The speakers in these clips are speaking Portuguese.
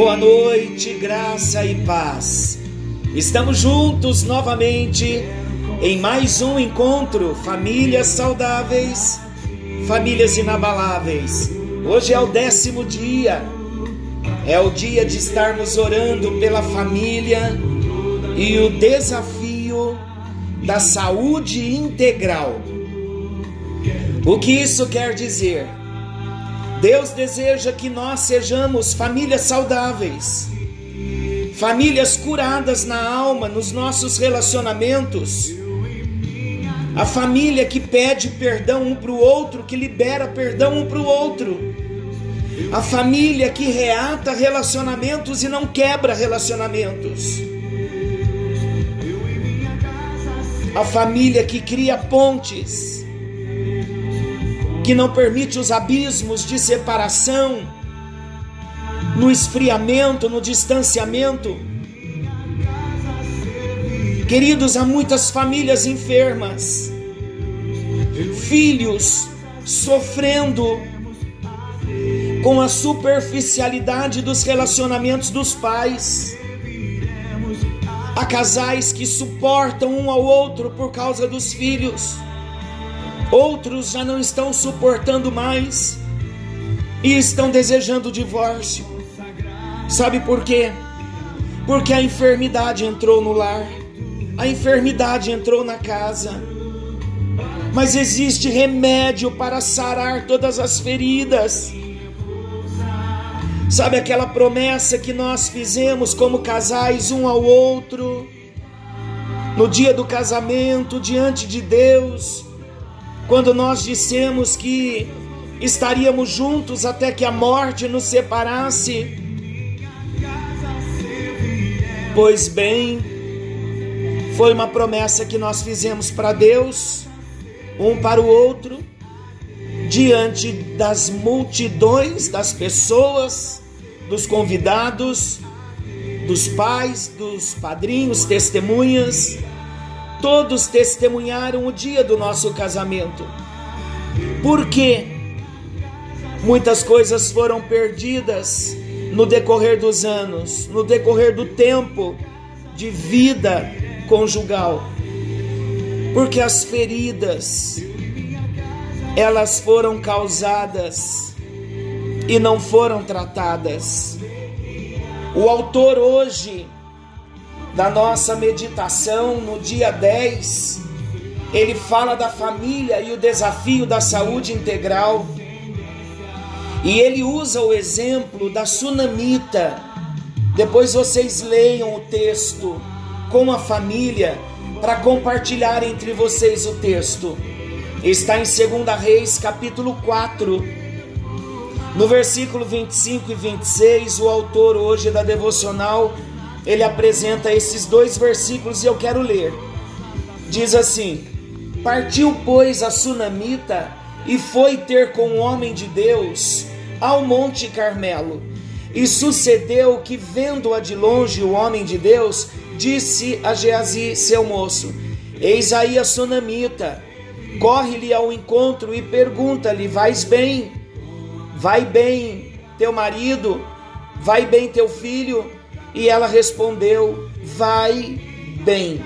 Boa noite, graça e paz. Estamos juntos novamente em mais um encontro Famílias Saudáveis, Famílias Inabaláveis. Hoje é o décimo dia, é o dia de estarmos orando pela família e o desafio da saúde integral. O que isso quer dizer? Deus deseja que nós sejamos famílias saudáveis, famílias curadas na alma, nos nossos relacionamentos. A família que pede perdão um para o outro, que libera perdão um para o outro. A família que reata relacionamentos e não quebra relacionamentos. A família que cria pontes que não permite os abismos de separação, no esfriamento, no distanciamento. Queridos, há muitas famílias enfermas, filhos sofrendo com a superficialidade dos relacionamentos dos pais. Há casais que suportam um ao outro por causa dos filhos Outros já não estão suportando mais e estão desejando divórcio. Sabe por quê? Porque a enfermidade entrou no lar, a enfermidade entrou na casa. Mas existe remédio para sarar todas as feridas. Sabe aquela promessa que nós fizemos como casais um ao outro, no dia do casamento, diante de Deus? Quando nós dissemos que estaríamos juntos até que a morte nos separasse. Pois bem, foi uma promessa que nós fizemos para Deus, um para o outro, diante das multidões das pessoas, dos convidados, dos pais, dos padrinhos, testemunhas Todos testemunharam o dia do nosso casamento. Porque muitas coisas foram perdidas no decorrer dos anos, no decorrer do tempo de vida conjugal. Porque as feridas elas foram causadas e não foram tratadas. O autor hoje da nossa meditação no dia 10, ele fala da família e o desafio da saúde integral. E ele usa o exemplo da sunamita. Depois vocês leiam o texto com a família para compartilhar entre vocês o texto. Está em 2 Reis, capítulo 4. No versículo 25 e 26, o autor hoje da devocional ele apresenta esses dois versículos e eu quero ler. Diz assim: Partiu, pois, a sunamita e foi ter com o homem de Deus ao Monte Carmelo. E sucedeu que, vendo-a de longe o homem de Deus, disse a Geazi, seu moço: Eis aí a sunamita. Corre-lhe ao encontro e pergunta-lhe: Vais bem? Vai bem teu marido? Vai bem teu filho? E ela respondeu: Vai bem.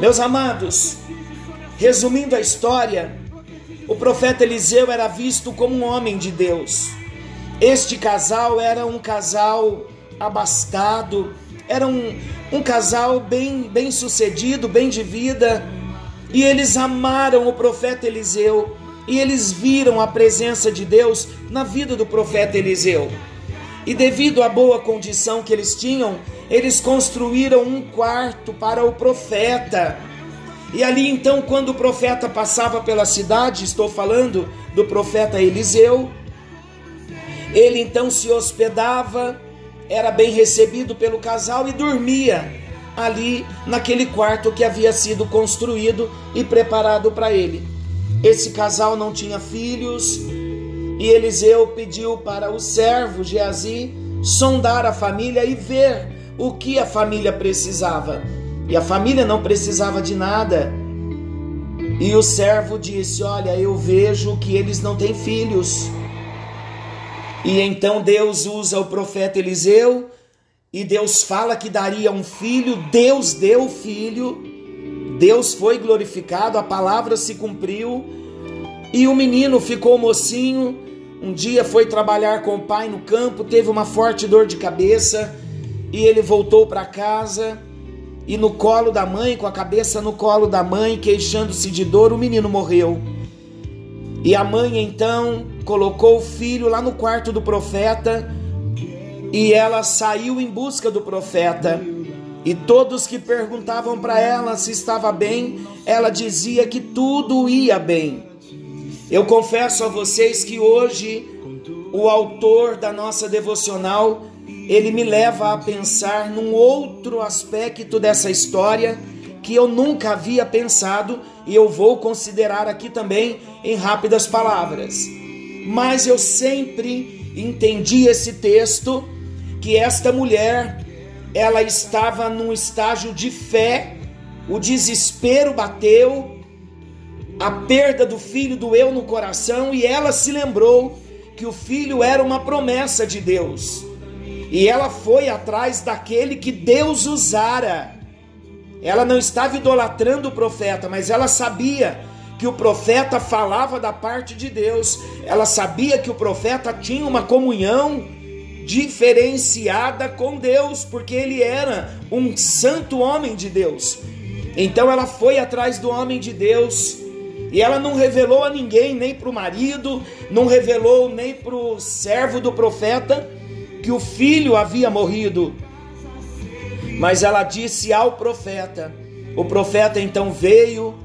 Meus amados, resumindo a história, o profeta Eliseu era visto como um homem de Deus. Este casal era um casal abastado, era um, um casal bem, bem sucedido, bem de vida, e eles amaram o profeta Eliseu, e eles viram a presença de Deus na vida do profeta Eliseu. E devido à boa condição que eles tinham, eles construíram um quarto para o profeta. E ali então, quando o profeta passava pela cidade, estou falando do profeta Eliseu, ele então se hospedava, era bem recebido pelo casal e dormia ali naquele quarto que havia sido construído e preparado para ele. Esse casal não tinha filhos, e Eliseu pediu para o servo Geazi sondar a família e ver o que a família precisava. E a família não precisava de nada. E o servo disse: Olha, eu vejo que eles não têm filhos. E então Deus usa o profeta Eliseu e Deus fala que daria um filho, Deus deu o filho, Deus foi glorificado, a palavra se cumpriu e o menino ficou mocinho. Um dia foi trabalhar com o pai no campo, teve uma forte dor de cabeça e ele voltou para casa e no colo da mãe, com a cabeça no colo da mãe, queixando-se de dor, o menino morreu. E a mãe então colocou o filho lá no quarto do profeta e ela saiu em busca do profeta. E todos que perguntavam para ela se estava bem, ela dizia que tudo ia bem. Eu confesso a vocês que hoje o autor da nossa devocional, ele me leva a pensar num outro aspecto dessa história que eu nunca havia pensado e eu vou considerar aqui também em rápidas palavras. Mas eu sempre entendi esse texto que esta mulher ela estava num estágio de fé, o desespero bateu, a perda do filho doeu no coração e ela se lembrou que o filho era uma promessa de Deus. E ela foi atrás daquele que Deus usara ela não estava idolatrando o profeta, mas ela sabia que o profeta falava da parte de Deus. Ela sabia que o profeta tinha uma comunhão diferenciada com Deus, porque ele era um santo homem de Deus. Então ela foi atrás do homem de Deus e ela não revelou a ninguém, nem para o marido, não revelou nem para o servo do profeta, que o filho havia morrido. Mas ela disse ao profeta. O profeta então veio,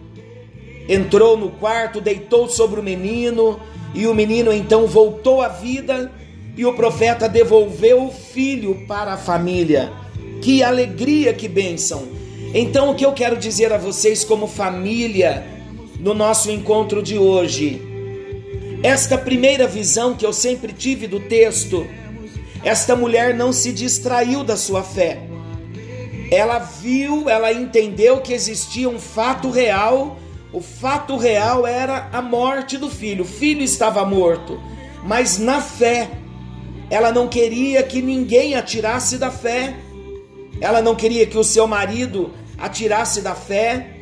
entrou no quarto, deitou sobre o menino, e o menino então voltou à vida, e o profeta devolveu o filho para a família. Que alegria, que bênção! Então, o que eu quero dizer a vocês, como família, no nosso encontro de hoje, esta primeira visão que eu sempre tive do texto, esta mulher não se distraiu da sua fé ela viu, ela entendeu que existia um fato real. O fato real era a morte do filho. O filho estava morto, mas na fé, ela não queria que ninguém atirasse da fé. Ela não queria que o seu marido atirasse da fé.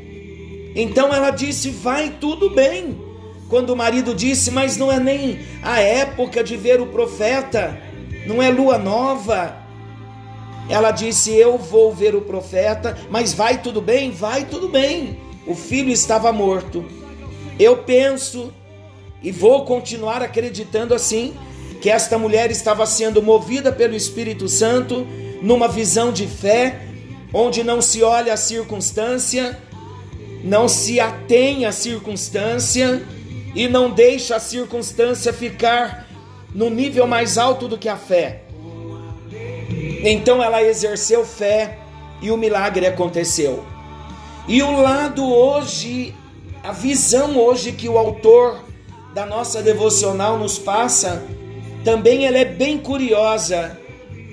Então ela disse: Vai tudo bem. Quando o marido disse: Mas não é nem a época de ver o profeta, não é lua nova, ela disse: Eu vou ver o profeta, mas vai tudo bem? Vai tudo bem. O filho estava morto. Eu penso e vou continuar acreditando assim que esta mulher estava sendo movida pelo Espírito Santo numa visão de fé, onde não se olha a circunstância, não se atém à circunstância e não deixa a circunstância ficar no nível mais alto do que a fé. Então ela exerceu fé e o milagre aconteceu. E o lado hoje, a visão hoje que o autor da nossa devocional nos passa, também ela é bem curiosa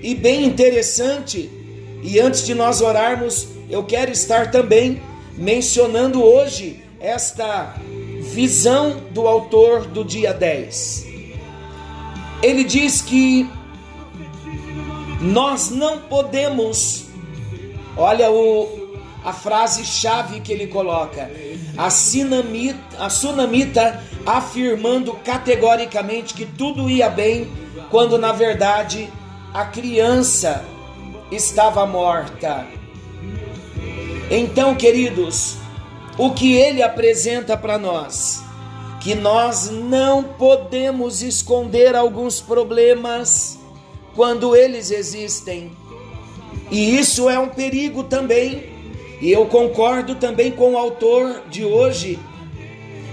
e bem interessante. E antes de nós orarmos, eu quero estar também mencionando hoje esta visão do autor do dia 10. Ele diz que nós não podemos, olha o, a frase chave que ele coloca, a, sinamita, a sunamita afirmando categoricamente que tudo ia bem, quando na verdade a criança estava morta. Então, queridos, o que ele apresenta para nós? Que nós não podemos esconder alguns problemas quando eles existem. E isso é um perigo também. E eu concordo também com o autor de hoje,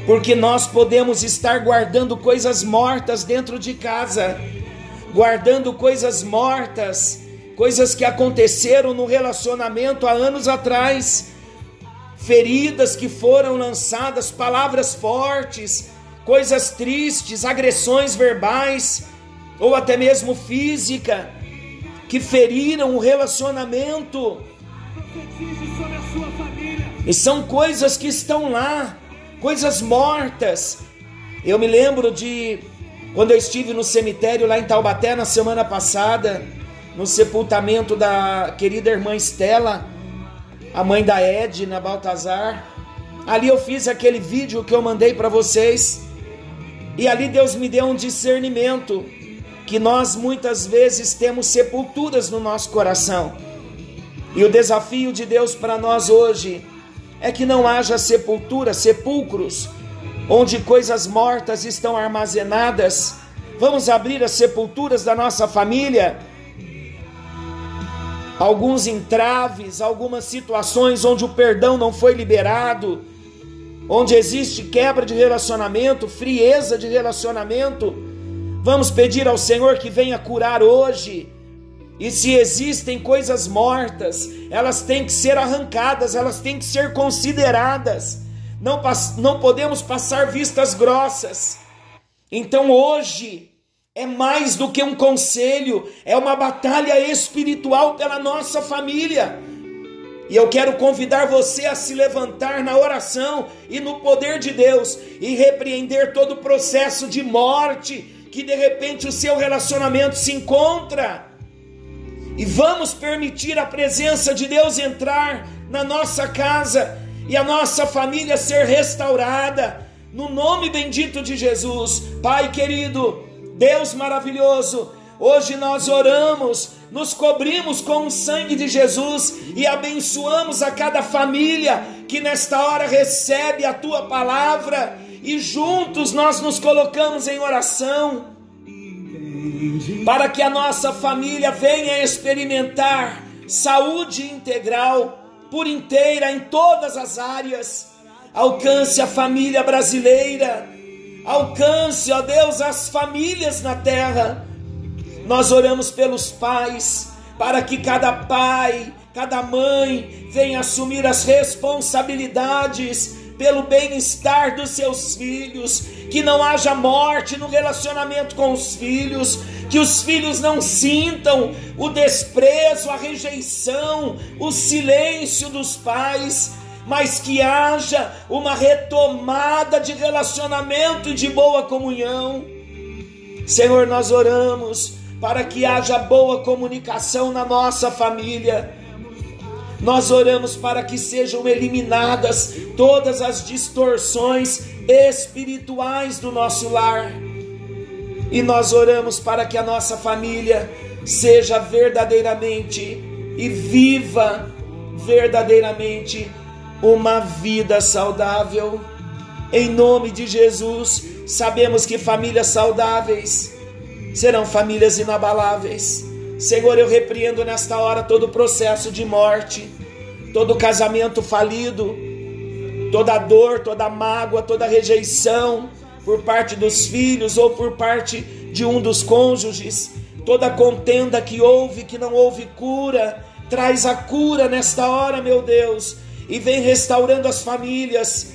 porque nós podemos estar guardando coisas mortas dentro de casa, guardando coisas mortas, coisas que aconteceram no relacionamento há anos atrás, feridas que foram lançadas, palavras fortes, coisas tristes, agressões verbais ou até mesmo física, que feriram o relacionamento. E são coisas que estão lá, coisas mortas. Eu me lembro de Quando eu estive no cemitério lá em Taubaté na semana passada, no sepultamento da querida irmã Estela, a mãe da Edna Baltazar, ali eu fiz aquele vídeo que eu mandei para vocês, e ali Deus me deu um discernimento que nós muitas vezes temos sepulturas no nosso coração. E o desafio de Deus para nós hoje é que não haja sepultura, sepulcros, onde coisas mortas estão armazenadas. Vamos abrir as sepulturas da nossa família. Alguns entraves, algumas situações onde o perdão não foi liberado, onde existe quebra de relacionamento, frieza de relacionamento. Vamos pedir ao Senhor que venha curar hoje e se existem coisas mortas, elas têm que ser arrancadas, elas têm que ser consideradas. Não, não podemos passar vistas grossas. Então hoje é mais do que um conselho, é uma batalha espiritual pela nossa família. E eu quero convidar você a se levantar na oração e no poder de Deus e repreender todo o processo de morte que de repente o seu relacionamento se encontra e vamos permitir a presença de Deus entrar na nossa casa e a nossa família ser restaurada, no nome bendito de Jesus. Pai querido, Deus maravilhoso, hoje nós oramos, nos cobrimos com o sangue de Jesus e abençoamos a cada família que nesta hora recebe a tua palavra. E juntos nós nos colocamos em oração para que a nossa família venha experimentar saúde integral por inteira em todas as áreas. Alcance a família brasileira, alcance, ó Deus, as famílias na terra. Nós oramos pelos pais, para que cada pai, cada mãe venha assumir as responsabilidades pelo bem-estar dos seus filhos, que não haja morte no relacionamento com os filhos, que os filhos não sintam o desprezo, a rejeição, o silêncio dos pais, mas que haja uma retomada de relacionamento e de boa comunhão. Senhor, nós oramos para que haja boa comunicação na nossa família nós oramos para que sejam eliminadas todas as distorções espirituais do nosso lar. E nós oramos para que a nossa família seja verdadeiramente e viva verdadeiramente uma vida saudável. Em nome de Jesus, sabemos que famílias saudáveis serão famílias inabaláveis. Senhor, eu repreendo nesta hora todo o processo de morte, todo casamento falido, toda dor, toda mágoa, toda rejeição por parte dos filhos ou por parte de um dos cônjuges, toda contenda que houve, que não houve cura, traz a cura nesta hora, meu Deus, e vem restaurando as famílias,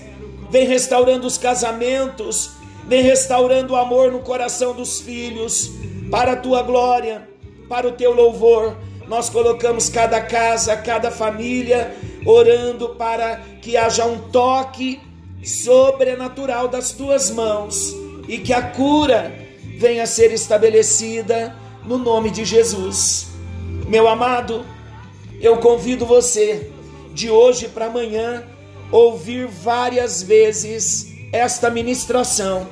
vem restaurando os casamentos, vem restaurando o amor no coração dos filhos, para a tua glória para o teu louvor. Nós colocamos cada casa, cada família, orando para que haja um toque sobrenatural das tuas mãos e que a cura venha a ser estabelecida no nome de Jesus. Meu amado, eu convido você de hoje para amanhã ouvir várias vezes esta ministração,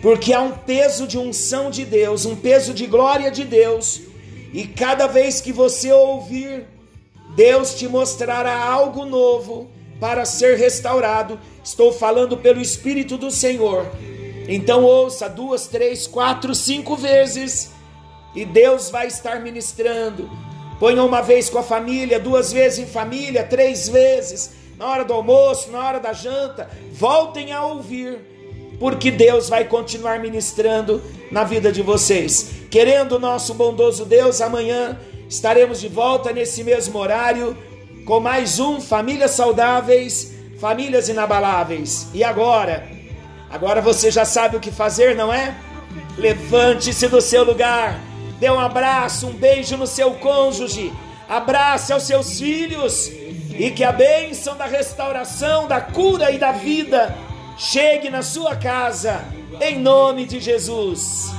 porque há um peso de unção de Deus, um peso de glória de Deus e cada vez que você ouvir, Deus te mostrará algo novo para ser restaurado. Estou falando pelo Espírito do Senhor. Então ouça duas, três, quatro, cinco vezes e Deus vai estar ministrando. Ponha uma vez com a família, duas vezes em família, três vezes, na hora do almoço, na hora da janta. Voltem a ouvir, porque Deus vai continuar ministrando na vida de vocês. Querendo o nosso bondoso Deus, amanhã estaremos de volta nesse mesmo horário com mais um Famílias Saudáveis, Famílias Inabaláveis. E agora? Agora você já sabe o que fazer, não é? Levante-se do seu lugar, dê um abraço, um beijo no seu cônjuge, abrace aos seus filhos. E que a bênção da restauração, da cura e da vida chegue na sua casa. Em nome de Jesus.